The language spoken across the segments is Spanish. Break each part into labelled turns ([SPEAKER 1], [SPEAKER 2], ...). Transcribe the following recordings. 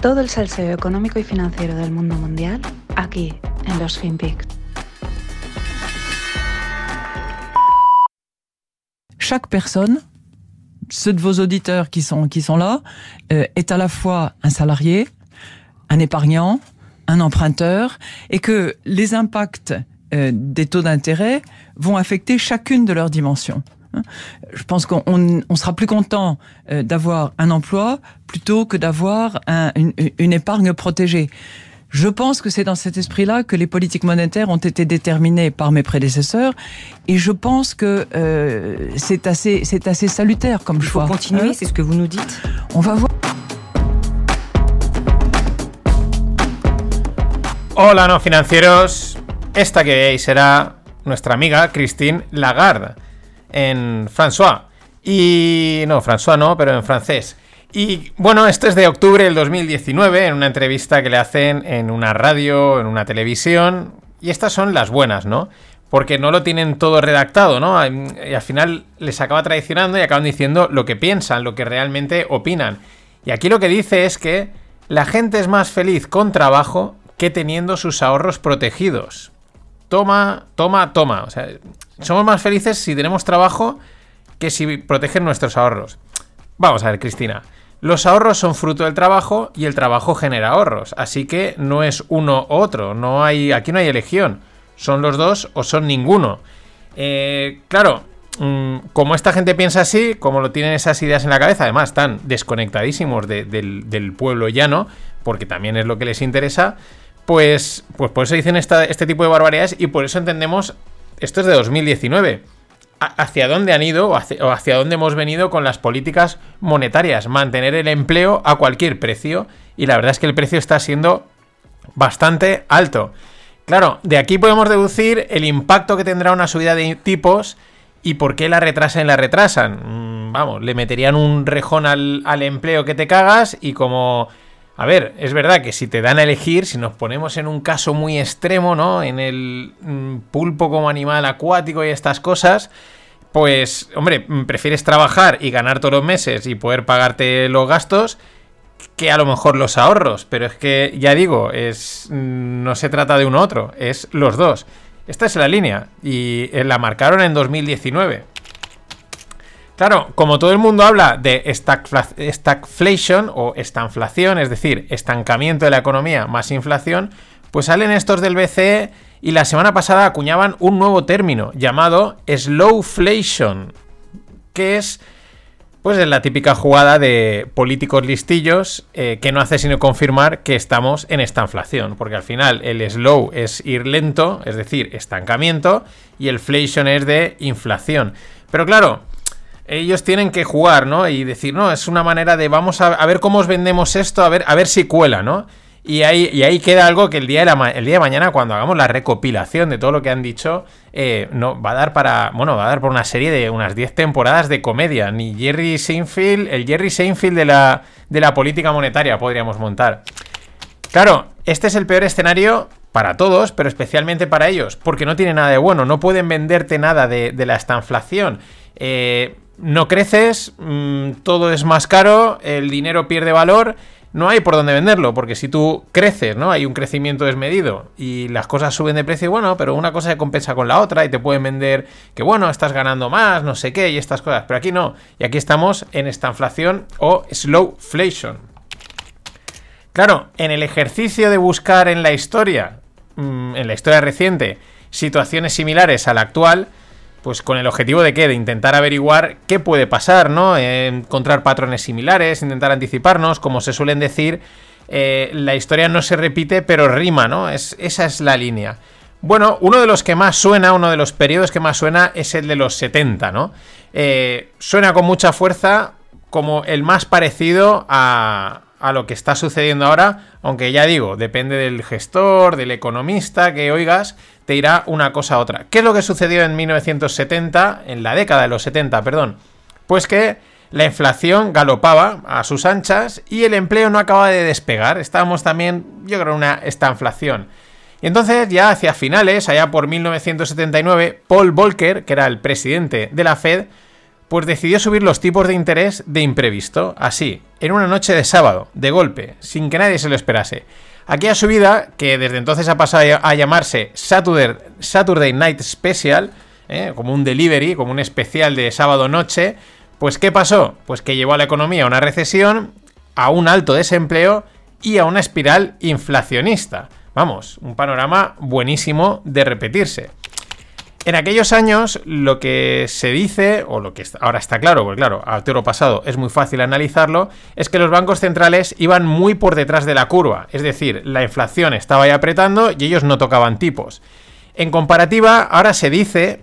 [SPEAKER 1] Todo el salseo económico y financiero del mundo mundial aquí en los FinPix.
[SPEAKER 2] Chaque personne, ceux de vos auditeurs qui sont, qui sont là, euh, est à la fois un salarié, un épargnant, un emprunteur, et que les impacts euh, des taux d'intérêt vont affecter chacune de leurs dimensions. Je pense qu'on on sera plus content euh, d'avoir un emploi plutôt que d'avoir un- une, une épargne protégée. Je pense que c'est dans cet esprit-là que les politiques monétaires ont été déterminées par mes prédécesseurs, et je pense que euh, c'est assez, c'est assez salutaire comme
[SPEAKER 3] Il faut
[SPEAKER 2] choix.
[SPEAKER 3] continuer,
[SPEAKER 2] Hein
[SPEAKER 3] c'est ce que vous nous dites.
[SPEAKER 2] On va voir.
[SPEAKER 4] Hola, no financieros. Esta que veis será nuestra amiga Christine Lagarde en François. Y no, François no, pero en francés. Y bueno, esto es de octubre del 2019, en una entrevista que le hacen en una radio, en una televisión. Y estas son las buenas, ¿no? Porque no lo tienen todo redactado, ¿no? Y al final les acaba traicionando y acaban diciendo lo que piensan, lo que realmente opinan. Y aquí lo que dice es que la gente es más feliz con trabajo que teniendo sus ahorros protegidos. Toma, toma, toma. O sea, somos más felices si tenemos trabajo que si protegen nuestros ahorros. Vamos a ver, Cristina. Los ahorros son fruto del trabajo y el trabajo genera ahorros. Así que no es uno u otro. No hay, aquí no hay elección. Son los dos o son ninguno. Eh, claro, mm, como esta gente piensa así, como lo tienen esas ideas en la cabeza, además están desconectadísimos de- del, del pueblo llano, porque también es lo que les interesa, pues, pues por eso dicen esta- este tipo de barbaridades y por eso entendemos, esto es de 2019, a- hacia dónde han ido o hacia, dónde hemos venido con las políticas monetarias, mantener el empleo a cualquier precio y la verdad es que el precio está siendo bastante alto. Claro, de aquí podemos deducir el impacto que tendrá una subida de tipos y por qué la retrasan y la retrasan. Mm, Vamos, le meterían un rejón al empleo que te cagas y como... A ver, es verdad que si te dan a elegir, si nos ponemos en un caso muy extremo, ¿no? En el mm, pulpo como animal acuático y estas cosas, pues, hombre, mm, prefieres trabajar y ganar todos los meses y poder pagarte los gastos que a lo mejor los ahorros, pero es que ya digo, es mm, no se trata de uno u otro, es los dos. Esta es la línea y eh, la marcaron en 2019. Claro, como todo el mundo habla de stagfla- stagflation o estanflación, es decir, estancamiento de la economía más inflación, pues salen estos del BCE y la semana pasada acuñaban un nuevo término llamado slowflation, que es pues es la típica jugada de políticos listillos eh, que no hace sino confirmar que estamos en esta inflación. Porque al final el slow es ir lento, es decir, estancamiento, y el flation es de inflación. Pero claro, ellos tienen que jugar, ¿no? Y decir, no, es una manera de vamos a, ver cómo os vendemos esto, a ver, a ver si cuela, ¿no? Y ahí, y ahí queda algo que el día, de la el día de mañana, cuando hagamos la recopilación de todo lo que han dicho, eh, no, va a dar para. Bueno, va a dar por una serie de unas 10 temporadas de comedia. Ni Jerry Seinfeld, el Jerry Seinfeld de la, de la política monetaria podríamos montar. Claro, este es el peor escenario para todos, pero especialmente para ellos, porque no tiene nada de bueno, no pueden venderte nada de, de la estanflación. Eh, no creces, mm, todo es más caro, el dinero pierde valor, no hay por dónde venderlo, porque si tú creces, ¿no? Hay un crecimiento desmedido y las cosas suben de precio, bueno, pero una cosa se compensa con la otra y te pueden vender que, bueno, estás ganando más, no sé qué, y estas cosas, pero aquí no, y aquí estamos en esta inflación o slowflation. Claro, en el ejercicio de buscar en la historia, mm, en la historia reciente, situaciones similares a la actual, pues con el objetivo de qué? De intentar averiguar qué puede pasar, ¿no? Eh, encontrar patrones similares, intentar anticiparnos, como se suelen decir, eh, la historia no se repite, pero rima, ¿no? Es, esa es la línea. Bueno, uno de los que más suena, uno de los periodos que más suena es el de los 70, ¿no? Eh, suena con mucha fuerza como el más parecido a, a lo que está sucediendo ahora, aunque ya digo, depende del gestor, del economista que oigas, te irá una cosa a otra. ¿Qué es lo que sucedió en 1970, en la década de los 70, perdón? Pues que la inflación galopaba a sus anchas y el empleo no acaba de despegar. Estábamos también, yo creo, en una estanflación. Y entonces, ya hacia finales, allá por 1979, Paul Volcker, que era el presidente de la Fed, pues decidió subir los tipos de interés de imprevisto, así, en una noche de sábado, de golpe, sin que nadie se lo esperase. Aquella subida, que desde entonces ha pasado a llamarse Saturday, Night Special, ¿eh? como un delivery, como un especial de sábado noche, pues ¿qué pasó? Pues que llevó a la economía a una recesión, a un alto desempleo y a una espiral inflacionista. Vamos, un panorama buenísimo de repetirse. En aquellos años lo que se dice, o lo que ahora está claro, porque claro, al toro pasado es muy fácil analizarlo, es que los bancos centrales iban muy por detrás de la curva, es decir, la inflación estaba ahí apretando y ellos no tocaban tipos. En comparativa, ahora se dice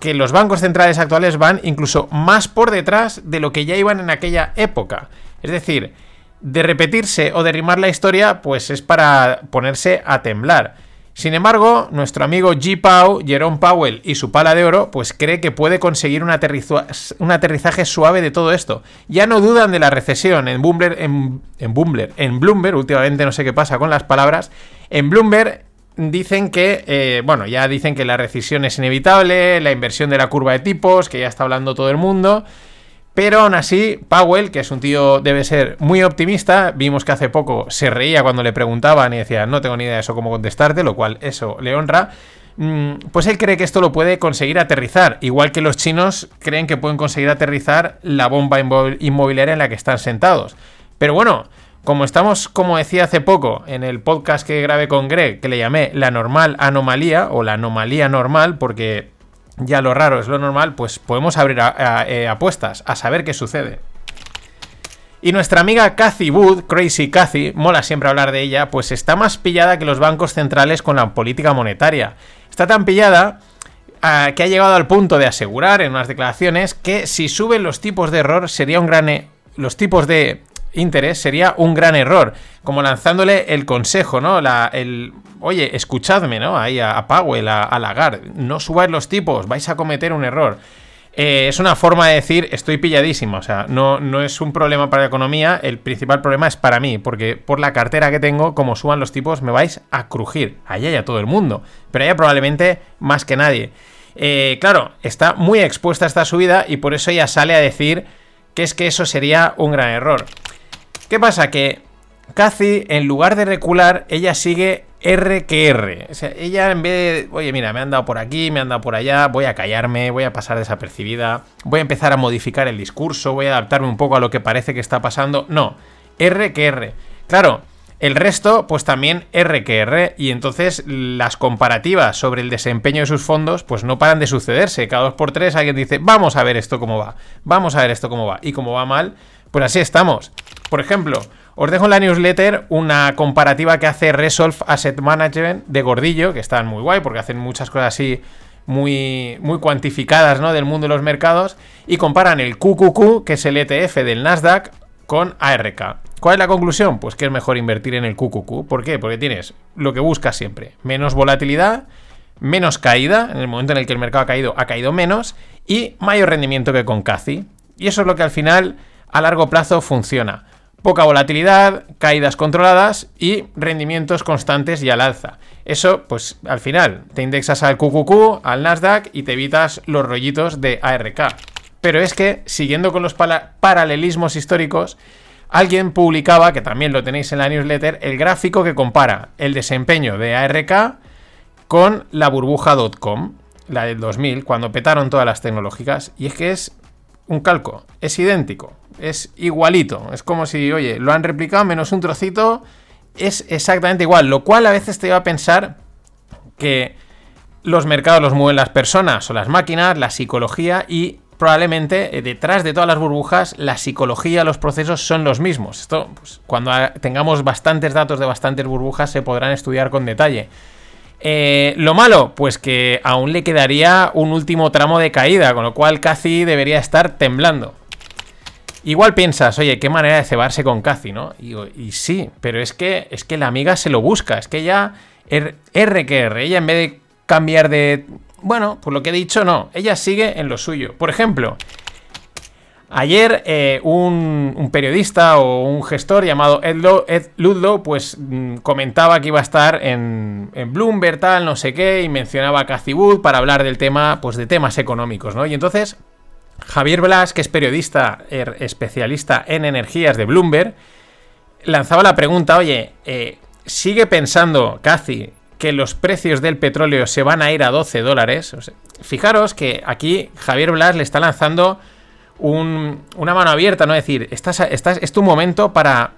[SPEAKER 4] que los bancos centrales actuales van incluso más por detrás de lo que ya iban en aquella época. Es decir, de repetirse o derrimar la historia, pues es para ponerse a temblar. Sin embargo, nuestro amigo G. Pau, Jerome Powell y su pala de oro, pues cree que puede conseguir un, aterrizaje suave de todo esto. Ya no dudan de la recesión en Bloomberg, en, en, en Bloomberg, últimamente no sé qué pasa con las palabras, en Bloomberg dicen que, eh, bueno, ya dicen que la recesión es inevitable, la inversión de la curva de tipos, que ya está hablando todo el mundo. Pero aún así, Powell, que es un tío, debe ser muy optimista, vimos que hace poco se reía cuando le preguntaban y decía, no tengo ni idea de eso cómo contestarte, lo cual eso le honra. Mm, pues él cree que esto lo puede conseguir aterrizar, igual que los chinos creen que pueden conseguir aterrizar la bomba inmobiliaria en la que están sentados. Pero bueno, como estamos, como decía hace poco en el podcast que grabé con Greg, que le llamé la normal anomalía o la anomalía normal, porque ya lo raro es lo normal, pues podemos abrir eh, apuestas a saber qué sucede. Y nuestra amiga Cathy Wood, Crazy Cathy, mola siempre hablar de ella, pues está más pillada que los bancos centrales con la política monetaria. Está tan pillada ah, que ha llegado al punto de asegurar en unas declaraciones que si suben los tipos de error sería un gran... E, los tipos de interés sería un gran error. Como lanzándole el consejo, ¿no? La, el, oye, escuchadme, ¿no? Ahí a, Powell, a, Lagarde, no subáis los tipos, vais a cometer un error. Eh, es una forma de decir, estoy pilladísimo, o sea, no, no es un problema para la economía, el principal problema es para mí, porque por la cartera que tengo, como suban los tipos, me vais a crujir, allá ya todo el mundo, pero allá probablemente más que nadie. Eh, claro, está muy expuesta a esta subida y por eso ella sale a decir que es que eso sería un gran error. ¿Qué pasa? Que Cathy, en lugar de recular, ella sigue R que R. O sea, ella en vez de, oye, mira, me han dado por aquí, me han dado por allá, voy a callarme, voy a pasar desapercibida, voy a empezar a modificar el discurso, voy a adaptarme un poco a lo que parece que está pasando. No, R que R. Claro, el resto, pues también R que R, y entonces las comparativas sobre el desempeño de sus fondos, pues no paran de sucederse. Cada dos por tres alguien dice, vamos a ver esto cómo va, vamos a ver esto cómo va, y cómo va mal, pues así estamos. Por ejemplo, os dejo en la newsletter una comparativa que hace Resolve Asset Management de Gordillo, que están muy guay porque hacen muchas cosas así muy, muy cuantificadas ¿no? del mundo de los mercados y comparan el QQQ, que es el ETF del Nasdaq, con ARK. ¿Cuál es la conclusión? Pues que es mejor invertir en el QQQ. ¿Por qué? Porque tienes lo que buscas siempre. Menos volatilidad, menos caída. En el momento en el que el mercado ha caído, ha caído menos. Y mayor rendimiento que con CACI. Y eso es lo que al final a largo plazo funciona. Poca volatilidad, caídas controladas y rendimientos constantes y al alza. Eso, pues al final, te indexas al QQQ, al Nasdaq y te evitas los rollitos de ARK. Pero es que, siguiendo con los paralelismos históricos, alguien publicaba, que también lo tenéis en la newsletter, el gráfico que compara el desempeño de ARK con la burbuja.com, la del 2000, cuando petaron todas las tecnológicas. Y es que es un calco, es idéntico es igualito. Es como si, oye, lo han replicado menos un trocito, es exactamente igual. Lo cual a veces te iba a pensar que los mercados los mueven las personas o las máquinas, la psicología y probablemente eh, detrás de todas las burbujas la psicología, los procesos son los mismos. Esto, pues, cuando tengamos bastantes datos de bastantes burbujas se podrán estudiar con detalle. Eh, lo malo, pues que aún le quedaría un último tramo de caída, con lo cual casi debería estar temblando. Igual piensas, oye, qué manera de cebarse con Cathy, ¿no? Y, sí, pero es que, es que la amiga se lo busca, es que ella, R, que R, ella en vez de cambiar de... Bueno, por lo que he dicho, no, ella sigue en lo suyo. Por ejemplo, Ayer eh, un, periodista o un gestor llamado Ed, Ludlow pues mm, comentaba que iba a estar en, en, Bloomberg tal, no sé qué, y mencionaba a Cathy Wood para hablar del tema, pues de temas económicos, ¿no? Y entonces Javier Blas, que es periodista er, especialista en energías de Bloomberg, lanzaba la pregunta, oye, eh, ¿sigue pensando Cathy que los precios del petróleo se van a ir a 12 dólares? fijaros que aquí Javier Blas le está lanzando una mano abierta, ¿no? Es decir, estás, estás, es tu momento para,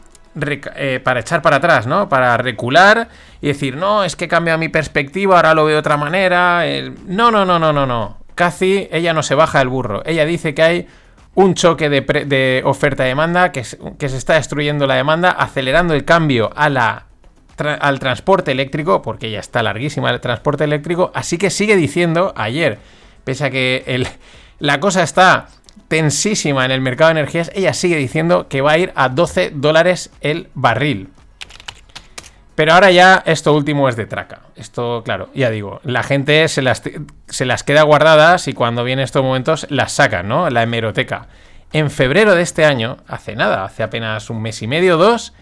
[SPEAKER 4] eh, para echar para atrás, ¿no? Para recular y decir, no, es que cambia mi perspectiva, ahora lo veo de otra manera. No, no, no, no, no, no. Cathy, ella no se baja del burro. Ella dice que hay un choque de, oferta-demanda, que, que, se está destruyendo la demanda, acelerando el cambio a la, al transporte eléctrico, porque ya está larguísima el transporte eléctrico. Así que sigue diciendo ayer, pese a que la cosa está tensísima en el mercado de energías, ella sigue diciendo que va a ir a 12 dólares el barril. Pero ahora ya esto último es de traca. Esto, claro, ya digo, la gente se las, se las queda guardadas y cuando vienen estos momentos las sacan, ¿no? La hemeroteca. En febrero de este año, hace nada, hace apenas un mes y medio, dos,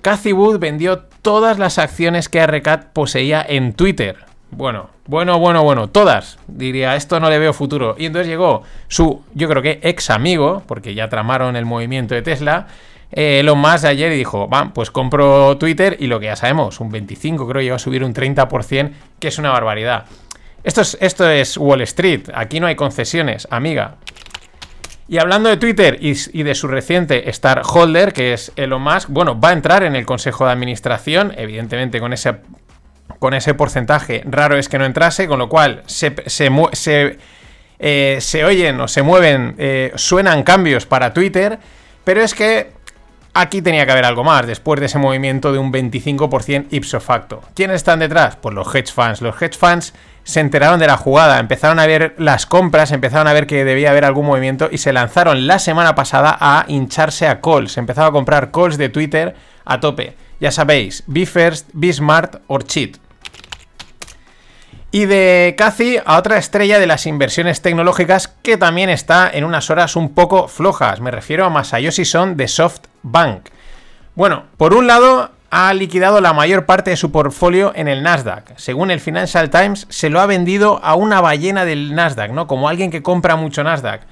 [SPEAKER 4] Cathy Wood vendió todas las acciones que Arrecat poseía en Twitter. Bueno, bueno, bueno, bueno, todas. Diría, esto no le veo futuro. Y entonces llegó su, yo creo que ex amigo, porque ya tramaron el movimiento de Tesla, eh, Elon Musk ayer y dijo, va, pues compro Twitter y lo que ya sabemos, un 25, creo iba a subir un 30%, que es una barbaridad. Esto es, esto es Wall Street, aquí no hay concesiones, amiga. Y hablando de Twitter y, de su reciente Star Holder, que es Elon Musk, bueno, va a entrar en el consejo de administración, evidentemente con ese con ese porcentaje raro es que no entrase, con lo cual se, se, eh, se oyen o se mueven, eh, suenan cambios para Twitter, pero es que aquí tenía que haber algo más después de ese movimiento de un 25% ipso facto. ¿Quiénes están detrás? Pues los hedge funds. Los hedge funds se enteraron de la jugada, empezaron a ver las compras, empezaron a ver que debía haber algún movimiento y se lanzaron la semana pasada a hincharse a calls. Empezaron a comprar calls de Twitter a tope. Ya sabéis, be first, be smart or cheat. Y de Cathy a otra estrella de las inversiones tecnológicas que también está en unas horas un poco flojas. Me refiero a Masayoshi Son de SoftBank. Bueno, por un lado ha liquidado la mayor parte de su portfolio en el Nasdaq. Según el Financial Times, se lo ha vendido a una ballena del Nasdaq, ¿no? Como alguien que compra mucho Nasdaq.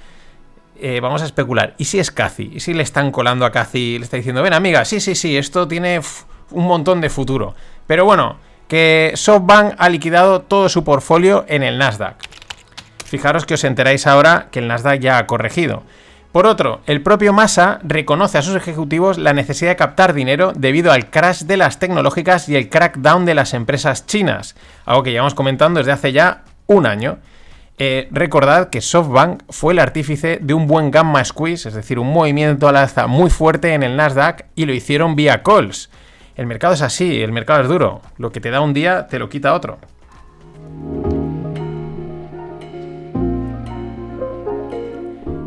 [SPEAKER 4] Eh, vamos a especular. ¿Y si es Cathy? ¿Y si le están colando a Cathy? Le está diciendo, ven amiga, sí, sí, sí, esto tiene un montón de futuro. Pero bueno, que SoftBank ha liquidado todo su portfolio en el Nasdaq. Fijaros que os enteráis ahora que el Nasdaq ya ha corregido. Por otro, el propio Massa reconoce a sus ejecutivos la necesidad de captar dinero debido al crash de las tecnológicas y el crackdown de las empresas chinas, algo que llevamos comentando desde hace ya un año. Eh, recordad que SoftBank fue el artífice de un buen gamma squeeze, es decir, un movimiento al alza muy fuerte en el Nasdaq y lo hicieron vía calls. El mercado es así, el mercado es duro. Lo que te da un día te lo quita otro.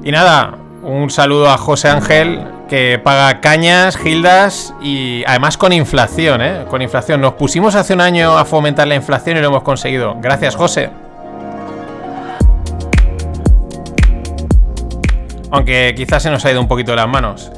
[SPEAKER 4] Y nada, un saludo a José Ángel que paga cañas, gildas y además con inflación, ¿eh? Con inflación. Nos pusimos hace un año a fomentar la inflación y lo hemos conseguido. Gracias, José. Aunque quizás se nos ha ido un poquito de las manos.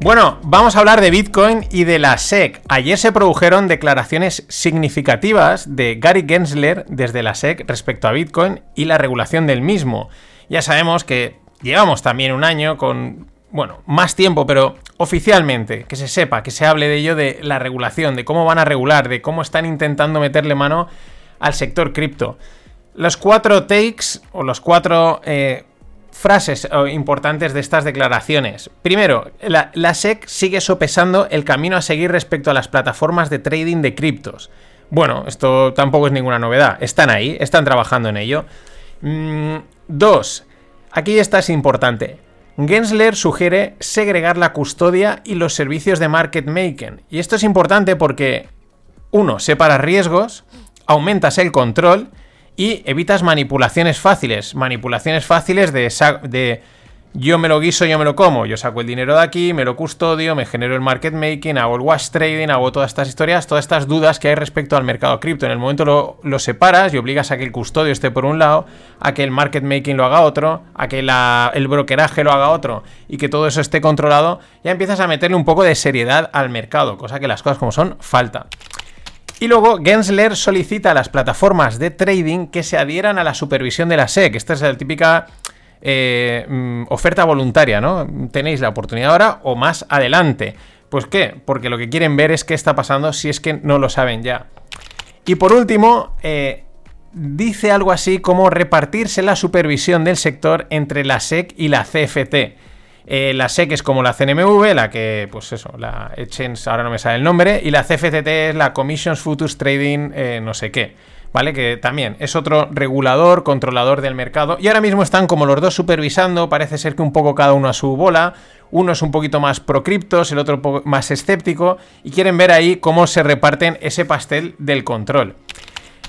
[SPEAKER 4] Bueno, vamos a hablar de Bitcoin y de la SEC. Ayer se produjeron declaraciones significativas de Gary Gensler desde la SEC respecto a Bitcoin y la regulación del mismo. Ya sabemos que llevamos también un año con, bueno, más tiempo, pero oficialmente, que se sepa, que se hable de ello, de la regulación, de cómo van a regular, de cómo están intentando meterle mano al sector cripto. Los cuatro takes o los cuatro... Eh, frases eh, importantes de estas declaraciones. Primero, la, SEC sigue sopesando el camino a seguir respecto a las plataformas de trading de criptos. Bueno, esto tampoco es ninguna novedad. Están ahí, están trabajando en ello. Mm, dos, aquí esta es importante. Gensler sugiere segregar la custodia y los servicios de market making. Y esto es importante porque, uno, separa riesgos, aumentas el control y evitas manipulaciones fáciles. Manipulaciones fáciles de, yo me lo guiso, yo me lo como. Yo saco el dinero de aquí, me lo custodio, me genero el market making, hago el wash trading, hago todas estas historias, todas estas dudas que hay respecto al mercado cripto. En el momento lo, lo, separas y obligas a que el custodio esté por un lado, a que el market making lo haga otro, a que el brokeraje lo haga otro y que todo eso esté controlado, ya empiezas a meterle un poco de seriedad al mercado, cosa que las cosas como son falta. Y luego Gensler solicita a las plataformas de trading que se adhieran a la supervisión de la SEC. Esta es la típica eh, mm, oferta voluntaria, ¿no? Tenéis la oportunidad ahora o más adelante. ¿Pues qué? Porque lo que quieren ver es qué está pasando si es que no lo saben ya. Y por último, eh, dice algo así como repartirse la supervisión del sector entre la SEC y la CFT. Eh, la SEC es como la CNMV, la que, pues eso, la Exchange, ahora no me sale el nombre, y la CFTT es la Commissions Futures Trading, eh, no sé qué. ¿Vale? Que también es otro regulador, controlador del mercado. Y ahora mismo están como los dos supervisando. Parece ser que un poco cada uno a su bola. Uno es un poquito más pro criptos, el otro más escéptico. Y quieren ver ahí cómo se reparten ese pastel del control.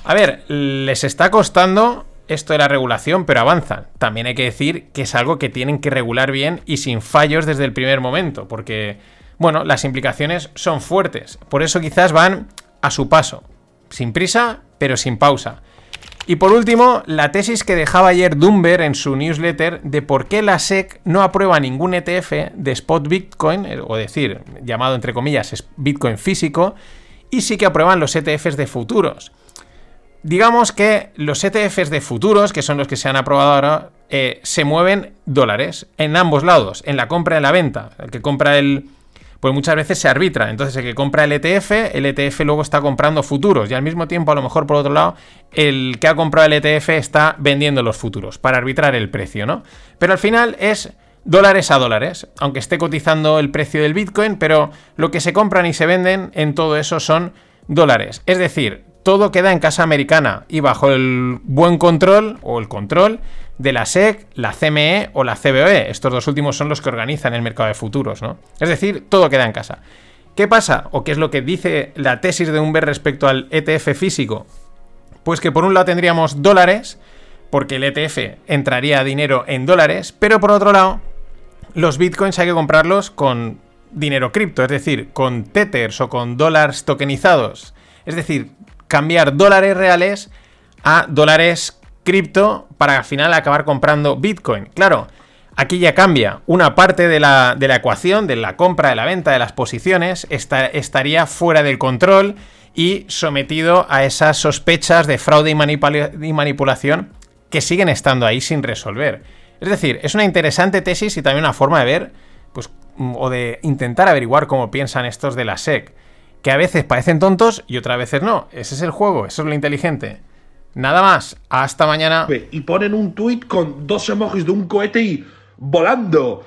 [SPEAKER 4] A ver, les está costando esto de la regulación, pero avanzan. También hay que decir que es algo que tienen que regular bien y sin fallos desde el primer momento, porque, bueno, las implicaciones son fuertes. Por eso quizás van a su paso, sin prisa, pero sin pausa. Y por último, la tesis que dejaba ayer Dumber en su newsletter de por qué la SEC no aprueba ningún ETF de spot Bitcoin, eh, o decir, llamado entre comillas Bitcoin físico, y sí que aprueban los ETFs de futuros. Digamos que los ETFs de futuros, que son los que se han aprobado ahora, eh, se mueven dólares en ambos lados, en la compra y en la venta. El que compra el. Pues muchas veces se arbitra. Entonces, el que compra el ETF, el ETF luego está comprando futuros. Y al mismo tiempo, a lo mejor por otro lado, el que ha comprado el ETF está vendiendo los futuros para arbitrar el precio, ¿no? Pero al final es dólares a dólares, aunque esté cotizando el precio del Bitcoin, pero lo que se compran y se venden en todo eso son dólares. Es decir, todo queda en casa americana y bajo el buen control o el control de la SEC, la CME o la CBOE. Estos dos últimos son los que organizan el mercado de futuros, ¿no? Es decir, todo queda en casa. ¿Qué pasa? ¿O qué es lo que dice la tesis de Humber respecto al ETF físico? Pues que por un lado tendríamos dólares, porque el ETF entraría dinero en dólares, pero por otro lado, los bitcoins hay que comprarlos con dinero cripto, es decir, con tethers o con dólares tokenizados. Es decir, cambiar dólares reales a dólares cripto para al final acabar comprando Bitcoin. Claro, aquí ya cambia. Una parte de la, ecuación, de la compra, de la venta, de las posiciones, estaría fuera del control y sometido a esas sospechas de fraude y, manipulación que siguen estando ahí sin resolver. Es decir, es una interesante tesis y también una forma de ver, pues, o de intentar averiguar cómo piensan estos de la SEC que a veces parecen tontos y otras veces no. Ese es el juego, eso es lo inteligente. Nada más, hasta mañana.
[SPEAKER 3] Y ponen un tuit con dos emojis de un cohete y volando.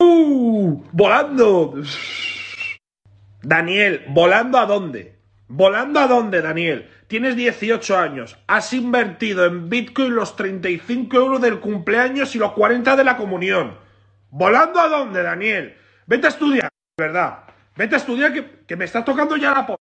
[SPEAKER 3] ¡Uh! ¡Volando! Daniel, ¿volando a dónde? ¿Volando a dónde, Daniel? Tienes 18 años, has invertido en Bitcoin los 35 euros del cumpleaños y los 40 de la comunión. ¿Volando a dónde, Daniel? Vete a estudiar, ¿verdad? Vete a estudiar que, me está tocando ya la po...